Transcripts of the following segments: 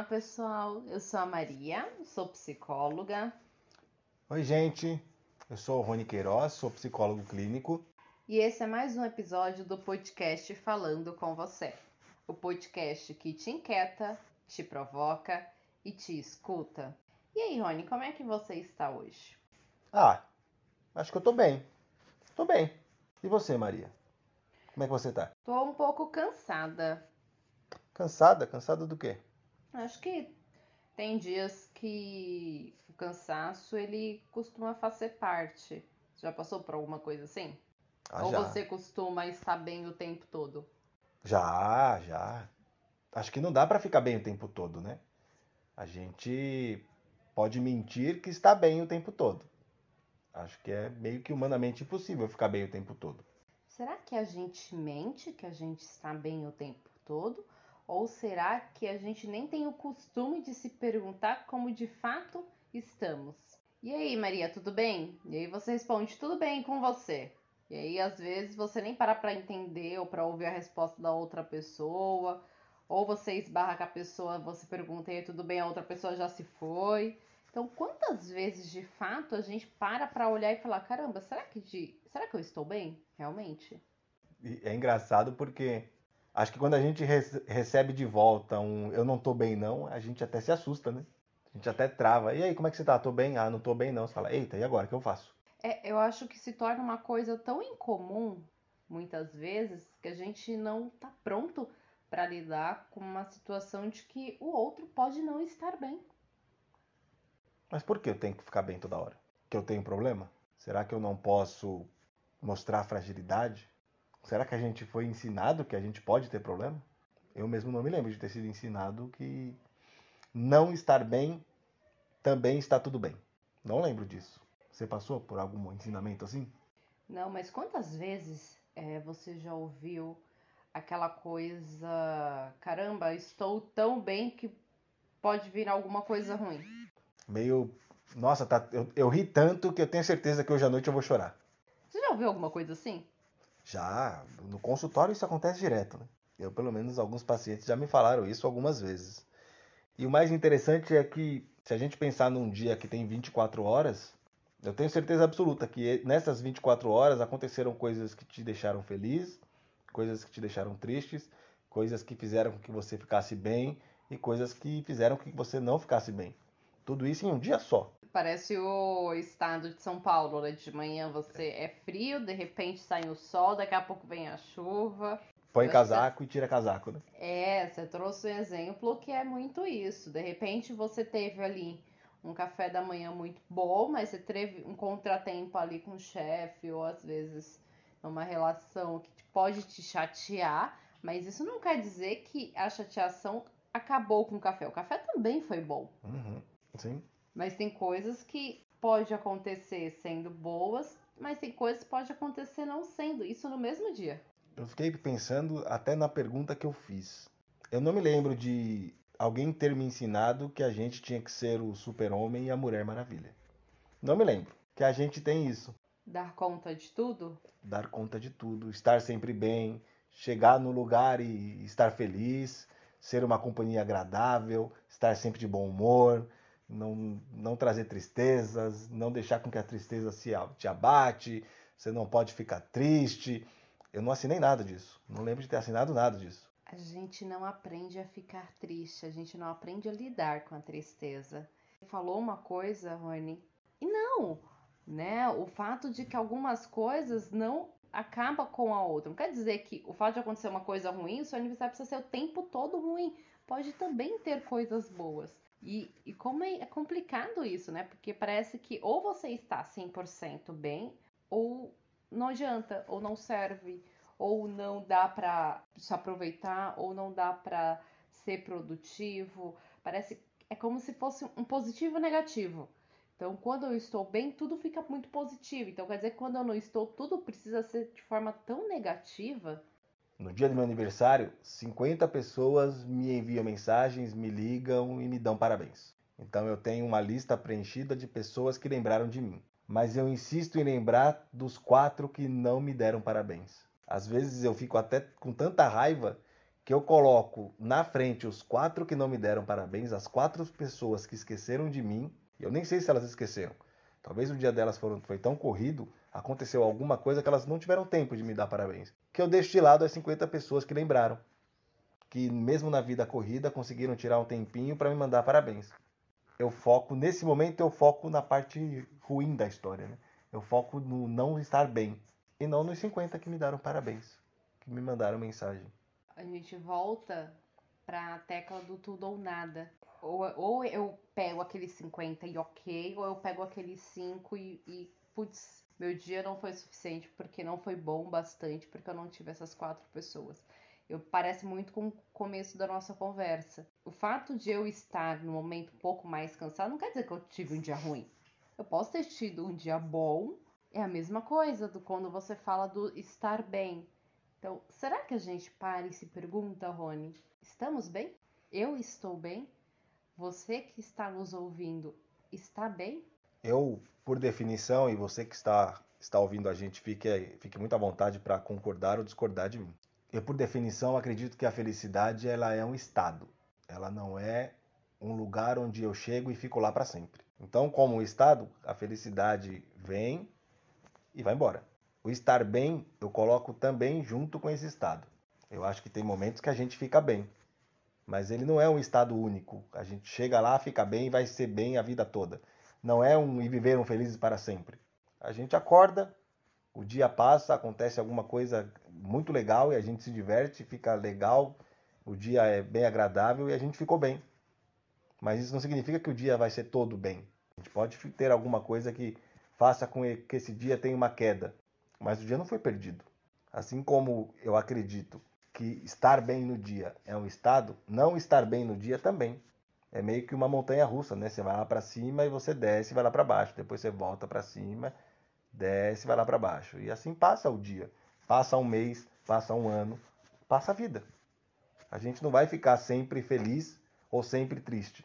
Olá, pessoal. Eu sou a Maria, sou psicóloga. Oi, gente. Eu sou o Rony Queiroz, sou psicólogo clínico. E esse é mais um episódio do podcast Falando com Você. O podcast que te inquieta, te provoca e te escuta. E aí, Rony, como é que você está hoje? Ah, acho que eu tô bem. Tô bem. E você, Maria? Como é que você tá? Tô um pouco cansada. Cansada? Cansada do quê? Acho que tem dias que o cansaço ele costuma fazer parte. Já passou por alguma coisa assim? Ah, Ou já. você costuma estar bem o tempo todo? Já, já. Acho que não dá pra ficar bem o tempo todo, né? A gente pode mentir que está bem o tempo todo. Acho que é meio que humanamente impossível ficar bem o tempo todo. Será que a gente mente que a gente está bem o tempo todo? Ou será que a gente nem tem o costume de se perguntar como de fato estamos? E aí, Maria, tudo bem? E aí você responde, tudo bem com você. E aí, às vezes, você nem para pra entender ou pra ouvir a resposta da outra pessoa. Ou você esbarra com a pessoa, você pergunta, e aí, tudo bem? A outra pessoa já se foi. Então, quantas vezes de fato a gente para pra olhar e falar: caramba, será que, de... será que eu estou bem? Realmente? É engraçado porque acho que quando a gente rece- recebe de volta um eu não tô bem não, a gente até se assusta, né? A gente até trava. E aí, como é que você tá? Tô bem? Ah, não tô bem não. Você fala, eita, e agora? O que eu faço? É, eu acho que se torna uma coisa tão incomum, muitas vezes, que a gente não tá pronto pra lidar com uma situação de que o outro pode não estar bem. Mas por que eu tenho que ficar bem toda hora? Que eu tenho problema? Será que eu não posso mostrar fragilidade? Será que a gente foi ensinado que a gente pode ter problema? Eu mesmo não me lembro de ter sido ensinado que não estar bem também está tudo bem. Não lembro disso. Você passou por algum ensinamento assim? Não, mas quantas vezes é, você já ouviu aquela coisa: caramba, estou tão bem que pode vir alguma coisa ruim? Meio. Nossa, tá... eu, eu ri tanto que eu tenho certeza que hoje à noite eu vou chorar. Você já ouviu alguma coisa assim? Já, no consultório isso acontece direto, né? Eu, pelo menos, alguns pacientes já me falaram isso algumas vezes. E o mais interessante é que, se a gente pensar num dia que tem 24 horas, eu tenho certeza absoluta que nessas 24 horas aconteceram coisas que te deixaram feliz, coisas que te deixaram tristes, coisas que fizeram com que você ficasse bem e coisas que fizeram com que você não ficasse bem. Tudo isso em um dia só. Parece o estado de São Paulo, né? De manhã você é frio, de repente sai o sol, daqui a pouco vem a chuva. Põe Acho casaco e tira casaco, né? É, você trouxe um exemplo que é muito isso. De repente você teve ali um café da manhã muito bom, mas você teve um contratempo ali com o chefe, ou às vezes numa relação que pode te chatear, mas isso não quer dizer que a chateação acabou com o café. O café também foi bom. Uhum. Sim. Mas tem coisas que pode acontecer sendo boas, mas tem coisas que pode acontecer não sendo. Isso no mesmo dia. Eu fiquei pensando até na pergunta que eu fiz. Eu não me lembro de alguém ter me ensinado que a gente tinha que ser o super-homem e a Mulher Maravilha. Não me lembro que a gente tem isso. Dar conta de tudo? Dar conta de tudo, estar sempre bem, chegar no lugar e estar feliz, ser uma companhia agradável, estar sempre de bom humor, não, não trazer tristezas, não deixar com que a tristeza se, te abate, você não pode ficar triste. Eu não assinei nada disso. Não lembro de ter assinado nada disso. A gente não aprende a ficar triste, a gente não aprende a lidar com a tristeza. Falou uma coisa, Rony, e não, né? O fato de que algumas coisas não acaba com a outra. Não quer dizer que o fato de acontecer uma coisa ruim, o seu aniversário precisa ser o tempo todo ruim. Pode também ter coisas boas. E, e como é, é complicado isso, né? Porque parece que ou você está 100% bem, ou não adianta, ou não serve, ou não dá pra se aproveitar, ou não dá pra ser produtivo. Parece é como se fosse um positivo e negativo. Então, quando eu estou bem, tudo fica muito positivo. Então, quer dizer que quando eu não estou, tudo precisa ser de forma tão negativa. No dia do meu aniversário, 50 pessoas me enviam mensagens, me ligam e me dão parabéns. Então eu tenho uma lista preenchida de pessoas que lembraram de mim. Mas eu insisto em lembrar dos quatro que não me deram parabéns. Às vezes eu fico até com tanta raiva que eu coloco na frente os quatro que não me deram parabéns, as quatro pessoas que esqueceram de mim, eu nem sei se elas esqueceram. Talvez o dia delas foram, foi tão corrido, aconteceu alguma coisa que elas não tiveram tempo de me dar parabéns. Que eu deixo de lado as 50 pessoas que lembraram. Que mesmo na vida corrida conseguiram tirar um tempinho para me mandar parabéns. Eu foco, nesse momento eu foco na parte ruim da história. Né? Eu foco no não estar bem. E não nos 50 que me deram parabéns. Que me mandaram mensagem. A gente volta para a tecla do tudo ou nada. Ou, ou eu pego aqueles 50 e ok, ou eu pego aqueles 5 e, e putz, meu dia não foi suficiente porque não foi bom bastante, porque eu não tive essas quatro pessoas. Eu parece muito com o começo da nossa conversa. O fato de eu estar no momento um pouco mais cansado não quer dizer que eu tive um dia ruim. Eu posso ter tido um dia bom, é a mesma coisa do quando você fala do estar bem. Então, será que a gente para e se pergunta, Rony, estamos bem? Eu estou bem? Você que está nos ouvindo está bem? Eu, por definição, e você que está, está ouvindo a gente, fique, fique muito à vontade para concordar ou discordar de mim. Eu, por definição, acredito que a felicidade ela é um estado. Ela não é um lugar onde eu chego e fico lá para sempre. Então, como um estado, a felicidade vem e vai embora. O estar bem eu coloco também junto com esse estado. Eu acho que tem momentos que a gente fica bem, mas ele não é um estado único. A gente chega lá, fica bem e vai ser bem a vida toda. Não é um e viveram felizes para sempre. A gente acorda, o dia passa, acontece alguma coisa muito legal e a gente se diverte, fica legal, o dia é bem agradável e a gente ficou bem. Mas isso não significa que o dia vai ser todo bem. A gente pode ter alguma coisa que faça com que esse dia tenha uma queda, mas o dia não foi perdido. Assim como eu acredito que estar bem no dia é um estado, não estar bem no dia também. É meio que uma montanha russa, né? Você vai lá para cima e você desce e vai lá para baixo. Depois você volta para cima, desce e vai lá para baixo. E assim passa o dia. Passa um mês, passa um ano, passa a vida. A gente não vai ficar sempre feliz ou sempre triste.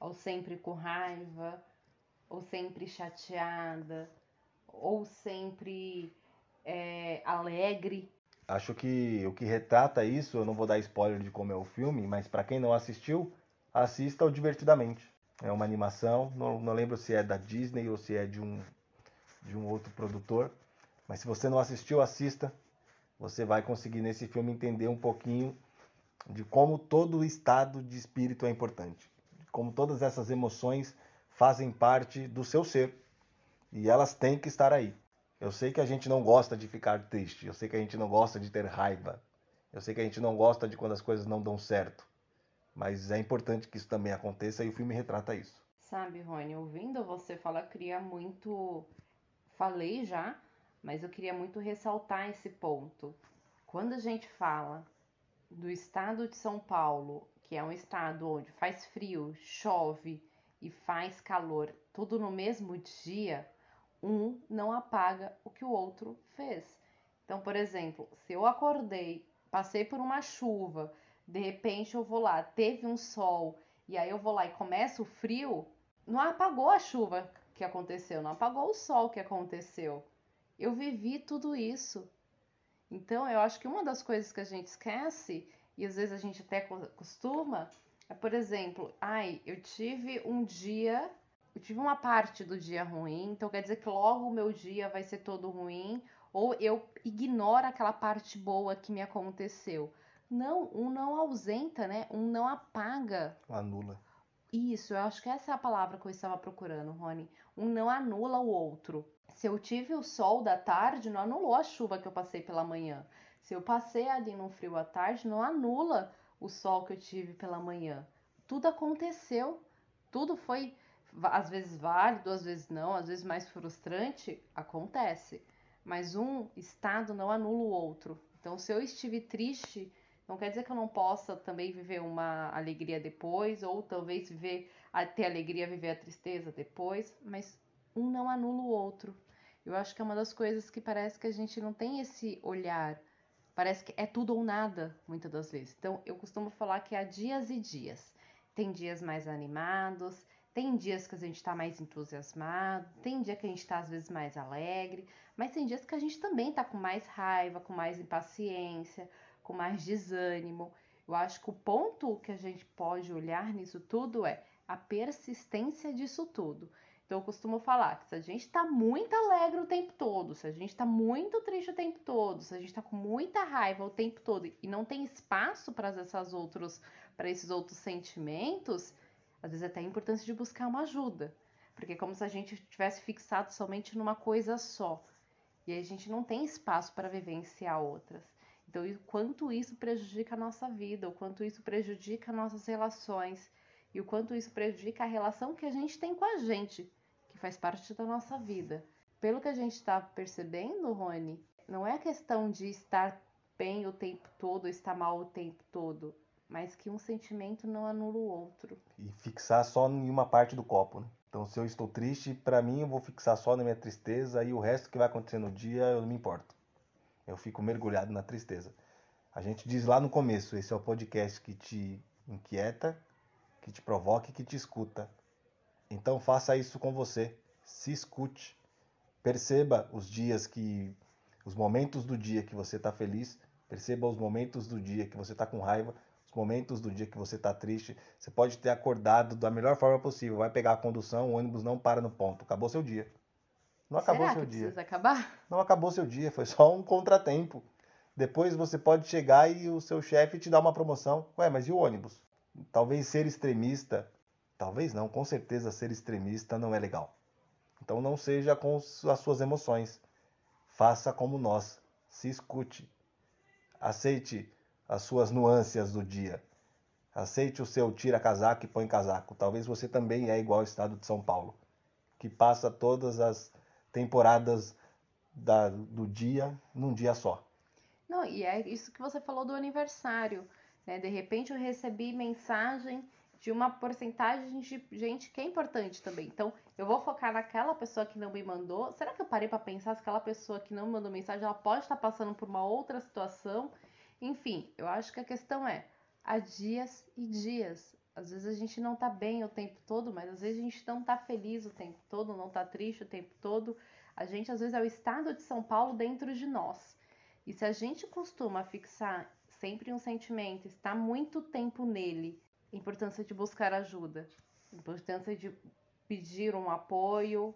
Ou sempre com raiva, ou sempre chateada, ou sempre é, alegre. Acho que o que retrata isso, eu não vou dar spoiler de como é o filme, mas para quem não assistiu, assista o Divertidamente. É uma animação, não, não, lembro se é da Disney ou se é de um, de um outro produtor, mas se você não assistiu, assista. Você vai conseguir nesse filme entender um pouquinho de como todo estado de espírito é importante, como todas essas emoções fazem parte do seu ser e elas têm que estar aí. Eu sei que a gente não gosta de ficar triste, eu sei que a gente não gosta de ter raiva, eu sei que a gente não gosta de quando as coisas não dão certo, mas é importante que isso também aconteça e o filme retrata isso. Sabe, Rony, ouvindo você falar, queria muito. Falei já, mas eu queria muito ressaltar esse ponto. Quando a gente fala do estado de São Paulo, que é um estado onde faz frio, chove e faz calor, tudo no mesmo dia, um não apaga o que o outro fez. Então, por exemplo, se eu acordei, passei por uma chuva, de repente eu vou lá, teve um sol, e aí eu vou lá e começa o frio, não apagou a chuva que aconteceu, não apagou o sol que aconteceu. Eu vivi tudo isso. Então, eu acho que uma das coisas que a gente esquece, e às vezes a gente até costuma, é, por exemplo, ai, eu tive um dia, eu tive uma parte do dia ruim, então quer dizer que logo o meu dia vai ser todo ruim, ou eu ignoro aquela parte boa que me aconteceu. Não, um não ausenta, né? Um não apaga. Anula. Isso, eu acho que essa é a palavra que eu estava procurando, Rony. Um não anula o outro. Se eu tive o sol da tarde, não anulou a chuva que eu passei pela manhã. Se eu passei ali no frio à tarde, não anula o sol que eu tive pela manhã. Tudo aconteceu, tudo foi às vezes válido, às vezes não, às vezes mais frustrante, acontece. Mas um estado não anula o outro. Então, se eu estive triste, não quer dizer que eu não possa também viver uma alegria depois, ou talvez viver, ter alegria, viver a tristeza depois, mas um não anula o outro. Eu acho que é uma das coisas que parece que a gente não tem esse olhar Parece que é tudo ou nada, muitas das vezes. Então, eu costumo falar que há dias e dias. Tem dias mais animados, tem dias que a gente está mais entusiasmado, tem dia que a gente está às vezes mais alegre, mas tem dias que a gente também está com mais raiva, com mais impaciência, com mais desânimo. Eu acho que o ponto que a gente pode olhar nisso tudo é a persistência disso tudo. Então eu costumo falar que se a gente está muito alegre o tempo todo, se a gente está muito triste o tempo todo, se a gente está com muita raiva o tempo todo e não tem espaço para esses outros sentimentos, às vezes até a importância de buscar uma ajuda, porque é como se a gente tivesse fixado somente numa coisa só. E a gente não tem espaço para vivenciar outras. Então, o quanto isso prejudica a nossa vida, o quanto isso prejudica nossas relações e o quanto isso prejudica a relação que a gente tem com a gente, que faz parte da nossa vida. Pelo que a gente está percebendo, Rony, não é questão de estar bem o tempo todo, estar mal o tempo todo, mas que um sentimento não anula o outro. E fixar só em uma parte do copo, né? Então, se eu estou triste, para mim eu vou fixar só na minha tristeza e o resto que vai acontecer no dia eu não me importo. Eu fico mergulhado na tristeza. A gente diz lá no começo, esse é o podcast que te inquieta, que te provoca e que te escuta. Então faça isso com você. Se escute. Perceba os dias que. os momentos do dia que você está feliz. Perceba os momentos do dia que você está com raiva. Os momentos do dia que você está triste. Você pode ter acordado da melhor forma possível. Vai pegar a condução, o ônibus não para no ponto. Acabou seu dia. Não acabou Será seu que dia. precisa acabar? Não acabou seu dia, foi só um contratempo. Depois você pode chegar e o seu chefe te dá uma promoção. Ué, mas e o ônibus? Talvez ser extremista, talvez não, com certeza ser extremista não é legal. Então não seja com as suas emoções. Faça como nós, se escute. Aceite as suas nuances do dia. Aceite o seu tira casaco e põe casaco. Talvez você também é igual ao estado de São Paulo, que passa todas as temporadas da, do dia num dia só. Não, e é isso que você falou do aniversário. Né? De repente eu recebi mensagem de uma porcentagem de gente que é importante também. Então, eu vou focar naquela pessoa que não me mandou. Será que eu parei para pensar se aquela pessoa que não me mandou mensagem, ela pode estar passando por uma outra situação? Enfim, eu acho que a questão é há dias e dias. Às vezes a gente não tá bem o tempo todo, mas às vezes a gente não tá feliz o tempo todo, não tá triste o tempo todo. A gente às vezes é o estado de São Paulo dentro de nós. E se a gente costuma fixar sempre um sentimento, está muito tempo nele, importância de buscar ajuda, importância de pedir um apoio,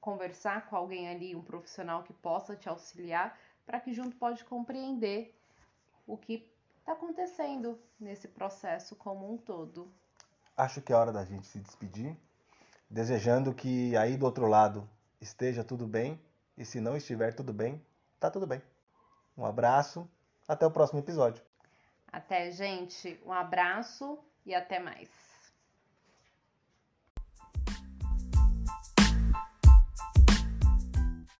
conversar com alguém ali, um profissional que possa te auxiliar, para que junto pode compreender o que está acontecendo nesse processo como um todo. Acho que é hora da gente se despedir, desejando que aí do outro lado esteja tudo bem e se não estiver tudo bem, tá tudo bem. Um abraço, até o próximo episódio. Até, gente, um abraço e até mais.